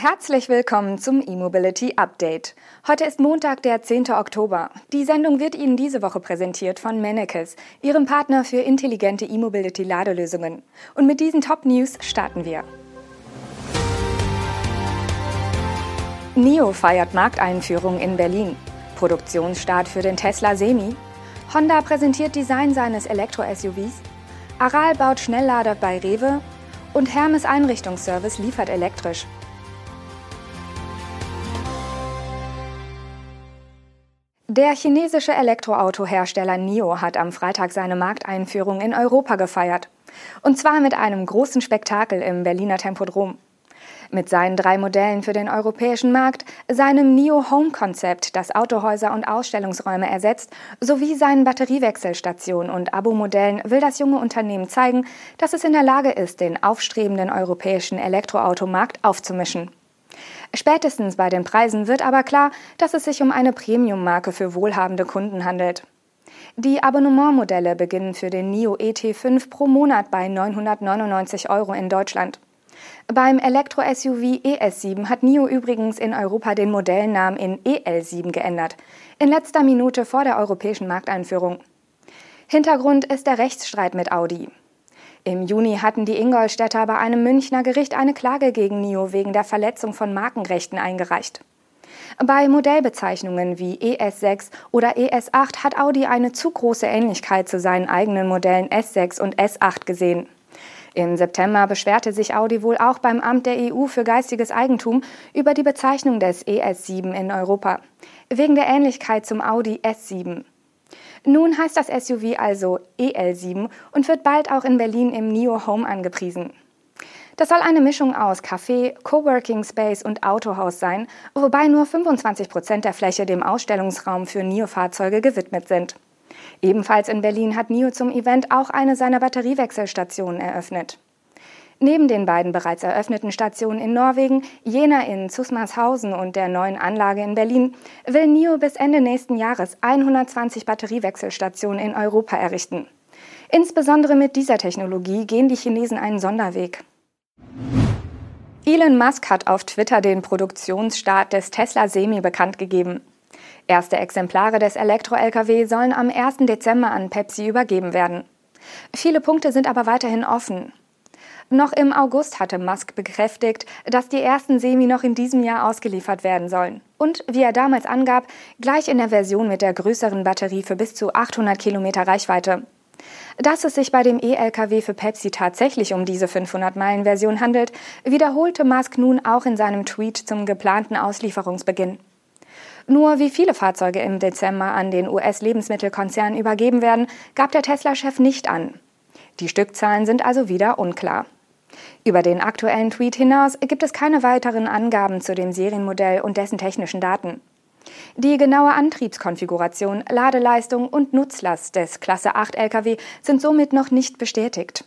Herzlich willkommen zum E-Mobility Update. Heute ist Montag, der 10. Oktober. Die Sendung wird Ihnen diese Woche präsentiert von Mennekes, Ihrem Partner für intelligente E-Mobility Ladelösungen. Und mit diesen Top News starten wir. NIO feiert Markteinführung in Berlin. Produktionsstart für den Tesla Semi. Honda präsentiert Design seines Elektro-SUVs. Aral baut Schnelllader bei Rewe. Und Hermes Einrichtungsservice liefert elektrisch. Der chinesische Elektroautohersteller NIO hat am Freitag seine Markteinführung in Europa gefeiert. Und zwar mit einem großen Spektakel im Berliner Tempodrom. Mit seinen drei Modellen für den europäischen Markt, seinem NIO Home Konzept, das Autohäuser und Ausstellungsräume ersetzt, sowie seinen Batteriewechselstationen und Abo-Modellen will das junge Unternehmen zeigen, dass es in der Lage ist, den aufstrebenden europäischen Elektroautomarkt aufzumischen. Spätestens bei den Preisen wird aber klar, dass es sich um eine Premium-Marke für wohlhabende Kunden handelt. Die Abonnementmodelle beginnen für den NIO ET5 pro Monat bei 999 Euro in Deutschland. Beim Elektro-SUV ES7 hat NIO übrigens in Europa den Modellnamen in EL7 geändert, in letzter Minute vor der europäischen Markteinführung. Hintergrund ist der Rechtsstreit mit Audi. Im Juni hatten die Ingolstädter bei einem Münchner Gericht eine Klage gegen NIO wegen der Verletzung von Markenrechten eingereicht. Bei Modellbezeichnungen wie ES6 oder ES8 hat Audi eine zu große Ähnlichkeit zu seinen eigenen Modellen S6 und S8 gesehen. Im September beschwerte sich Audi wohl auch beim Amt der EU für geistiges Eigentum über die Bezeichnung des ES7 in Europa, wegen der Ähnlichkeit zum Audi S7. Nun heißt das SUV also EL7 und wird bald auch in Berlin im NIO Home angepriesen. Das soll eine Mischung aus Café, Coworking Space und Autohaus sein, wobei nur 25 Prozent der Fläche dem Ausstellungsraum für NIO-Fahrzeuge gewidmet sind. Ebenfalls in Berlin hat NIO zum Event auch eine seiner Batteriewechselstationen eröffnet. Neben den beiden bereits eröffneten Stationen in Norwegen, jener in Zusmarshausen und der neuen Anlage in Berlin, will NIO bis Ende nächsten Jahres 120 Batteriewechselstationen in Europa errichten. Insbesondere mit dieser Technologie gehen die Chinesen einen Sonderweg. Elon Musk hat auf Twitter den Produktionsstart des Tesla Semi bekannt gegeben. Erste Exemplare des Elektro-Lkw sollen am 1. Dezember an Pepsi übergeben werden. Viele Punkte sind aber weiterhin offen. Noch im August hatte Musk bekräftigt, dass die ersten Semi noch in diesem Jahr ausgeliefert werden sollen. Und, wie er damals angab, gleich in der Version mit der größeren Batterie für bis zu 800 Kilometer Reichweite. Dass es sich bei dem E-Lkw für Pepsi tatsächlich um diese 500-Meilen-Version handelt, wiederholte Musk nun auch in seinem Tweet zum geplanten Auslieferungsbeginn. Nur wie viele Fahrzeuge im Dezember an den US-Lebensmittelkonzern übergeben werden, gab der Tesla-Chef nicht an. Die Stückzahlen sind also wieder unklar. Über den aktuellen Tweet hinaus gibt es keine weiteren Angaben zu dem Serienmodell und dessen technischen Daten. Die genaue Antriebskonfiguration, Ladeleistung und Nutzlast des Klasse 8 Lkw sind somit noch nicht bestätigt.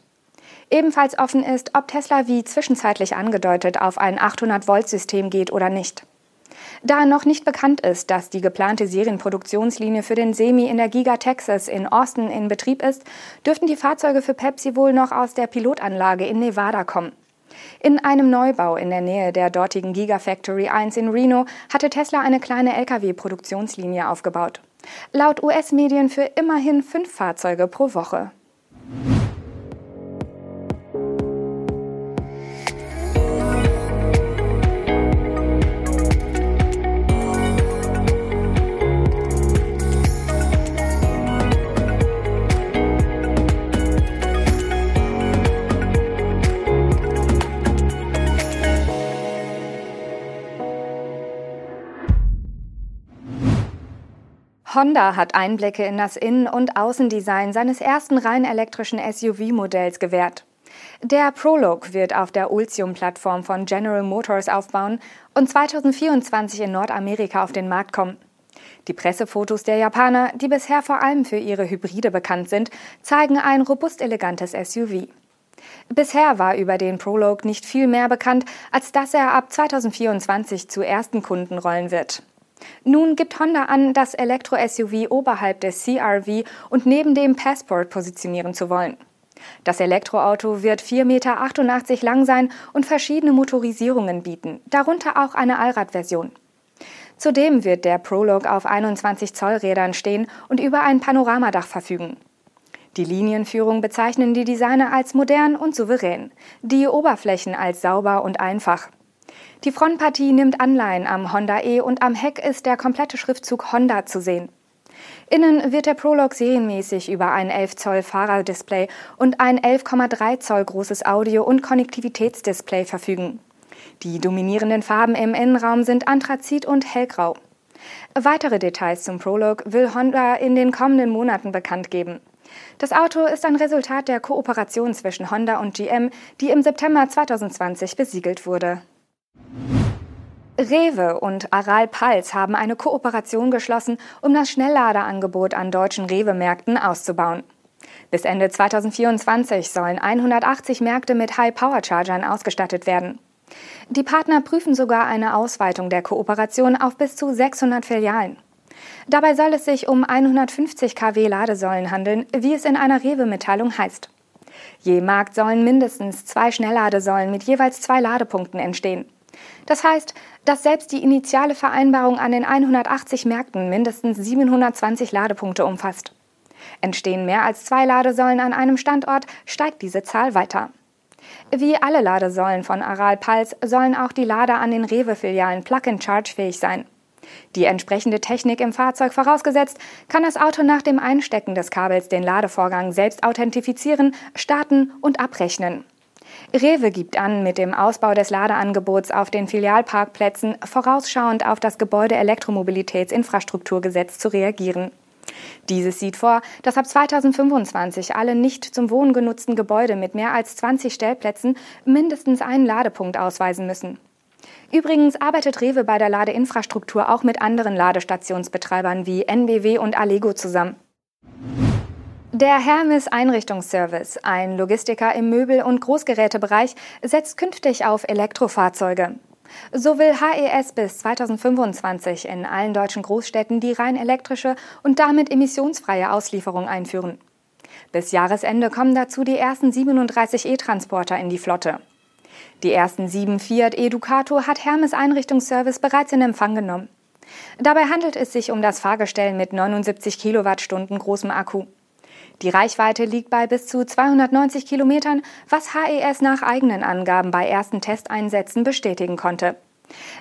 Ebenfalls offen ist, ob Tesla wie zwischenzeitlich angedeutet auf ein 800-Volt-System geht oder nicht. Da noch nicht bekannt ist, dass die geplante Serienproduktionslinie für den Semi in der Giga Texas in Austin in Betrieb ist, dürften die Fahrzeuge für Pepsi wohl noch aus der Pilotanlage in Nevada kommen. In einem Neubau in der Nähe der dortigen Gigafactory 1 in Reno hatte Tesla eine kleine Lkw-Produktionslinie aufgebaut. Laut US-Medien für immerhin fünf Fahrzeuge pro Woche. Honda hat Einblicke in das Innen- und Außendesign seines ersten rein elektrischen SUV-Modells gewährt. Der Prologue wird auf der Ultium-Plattform von General Motors aufbauen und 2024 in Nordamerika auf den Markt kommen. Die Pressefotos der Japaner, die bisher vor allem für ihre Hybride bekannt sind, zeigen ein robust elegantes SUV. Bisher war über den Prologue nicht viel mehr bekannt, als dass er ab 2024 zu ersten Kunden rollen wird. Nun gibt Honda an, das Elektro-SUV oberhalb des CRV und neben dem Passport positionieren zu wollen. Das Elektroauto wird 4,88 Meter lang sein und verschiedene Motorisierungen bieten, darunter auch eine Allradversion. Zudem wird der Prologue auf 21 Zoll Rädern stehen und über ein Panoramadach verfügen. Die Linienführung bezeichnen die Designer als modern und souverän, die Oberflächen als sauber und einfach. Die Frontpartie nimmt Anleihen am Honda E und am Heck ist der komplette Schriftzug Honda zu sehen. Innen wird der Prolog serienmäßig über ein 11 Zoll Fahrerdisplay und ein 11,3 Zoll großes Audio- und Konnektivitätsdisplay verfügen. Die dominierenden Farben im Innenraum sind Anthrazit und Hellgrau. Weitere Details zum Prolog will Honda in den kommenden Monaten bekannt geben. Das Auto ist ein Resultat der Kooperation zwischen Honda und GM, die im September 2020 besiegelt wurde. Rewe und Aral Pals haben eine Kooperation geschlossen, um das Schnellladerangebot an deutschen Rewe-Märkten auszubauen. Bis Ende 2024 sollen 180 Märkte mit High-Power-Chargern ausgestattet werden. Die Partner prüfen sogar eine Ausweitung der Kooperation auf bis zu 600 Filialen. Dabei soll es sich um 150 kW Ladesäulen handeln, wie es in einer Rewe-Mitteilung heißt. Je Markt sollen mindestens zwei Schnellladesäulen mit jeweils zwei Ladepunkten entstehen. Das heißt, dass selbst die initiale Vereinbarung an den 180 Märkten mindestens 720 Ladepunkte umfasst. Entstehen mehr als zwei Ladesäulen an einem Standort, steigt diese Zahl weiter. Wie alle Ladesäulen von Aral Pals sollen auch die Lader an den Rewe-Filialen Plug-and-Charge fähig sein. Die entsprechende Technik im Fahrzeug vorausgesetzt, kann das Auto nach dem Einstecken des Kabels den Ladevorgang selbst authentifizieren, starten und abrechnen. Rewe gibt an, mit dem Ausbau des Ladeangebots auf den Filialparkplätzen vorausschauend auf das Gebäude-Elektromobilitätsinfrastrukturgesetz zu reagieren. Dieses sieht vor, dass ab 2025 alle nicht zum Wohnen genutzten Gebäude mit mehr als 20 Stellplätzen mindestens einen Ladepunkt ausweisen müssen. Übrigens arbeitet Rewe bei der Ladeinfrastruktur auch mit anderen Ladestationsbetreibern wie NBW und Allego zusammen. Der Hermes Einrichtungsservice, ein Logistiker im Möbel- und Großgerätebereich, setzt künftig auf Elektrofahrzeuge. So will HES bis 2025 in allen deutschen Großstädten die rein elektrische und damit emissionsfreie Auslieferung einführen. Bis Jahresende kommen dazu die ersten 37 E-Transporter in die Flotte. Die ersten sieben Fiat Educato hat Hermes Einrichtungsservice bereits in Empfang genommen. Dabei handelt es sich um das Fahrgestell mit 79 Kilowattstunden großem Akku. Die Reichweite liegt bei bis zu 290 Kilometern, was HES nach eigenen Angaben bei ersten Testeinsätzen bestätigen konnte.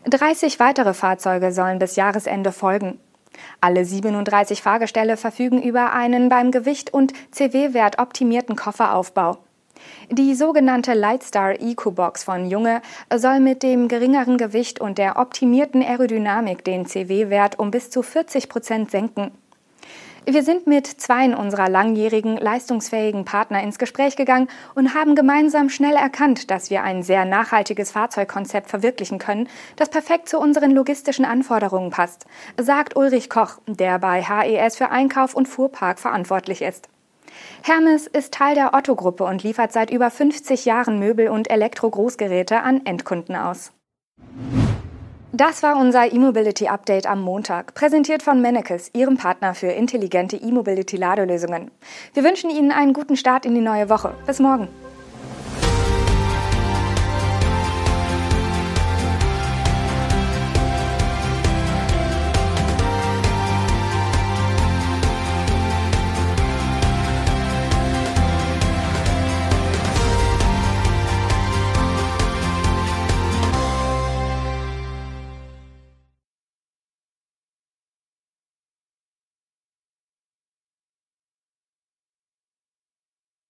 30 weitere Fahrzeuge sollen bis Jahresende folgen. Alle 37 Fahrgestelle verfügen über einen beim Gewicht und CW-Wert optimierten Kofferaufbau. Die sogenannte Lightstar EcoBox von Junge soll mit dem geringeren Gewicht und der optimierten Aerodynamik den CW-Wert um bis zu 40 Prozent senken. Wir sind mit zwei unserer langjährigen, leistungsfähigen Partner ins Gespräch gegangen und haben gemeinsam schnell erkannt, dass wir ein sehr nachhaltiges Fahrzeugkonzept verwirklichen können, das perfekt zu unseren logistischen Anforderungen passt, sagt Ulrich Koch, der bei HES für Einkauf und Fuhrpark verantwortlich ist. Hermes ist Teil der Otto-Gruppe und liefert seit über 50 Jahren Möbel- und Elektro-Großgeräte an Endkunden aus. Das war unser E-Mobility Update am Montag, präsentiert von Mennekes, Ihrem Partner für intelligente E-Mobility-Ladelösungen. Wir wünschen Ihnen einen guten Start in die neue Woche. Bis morgen.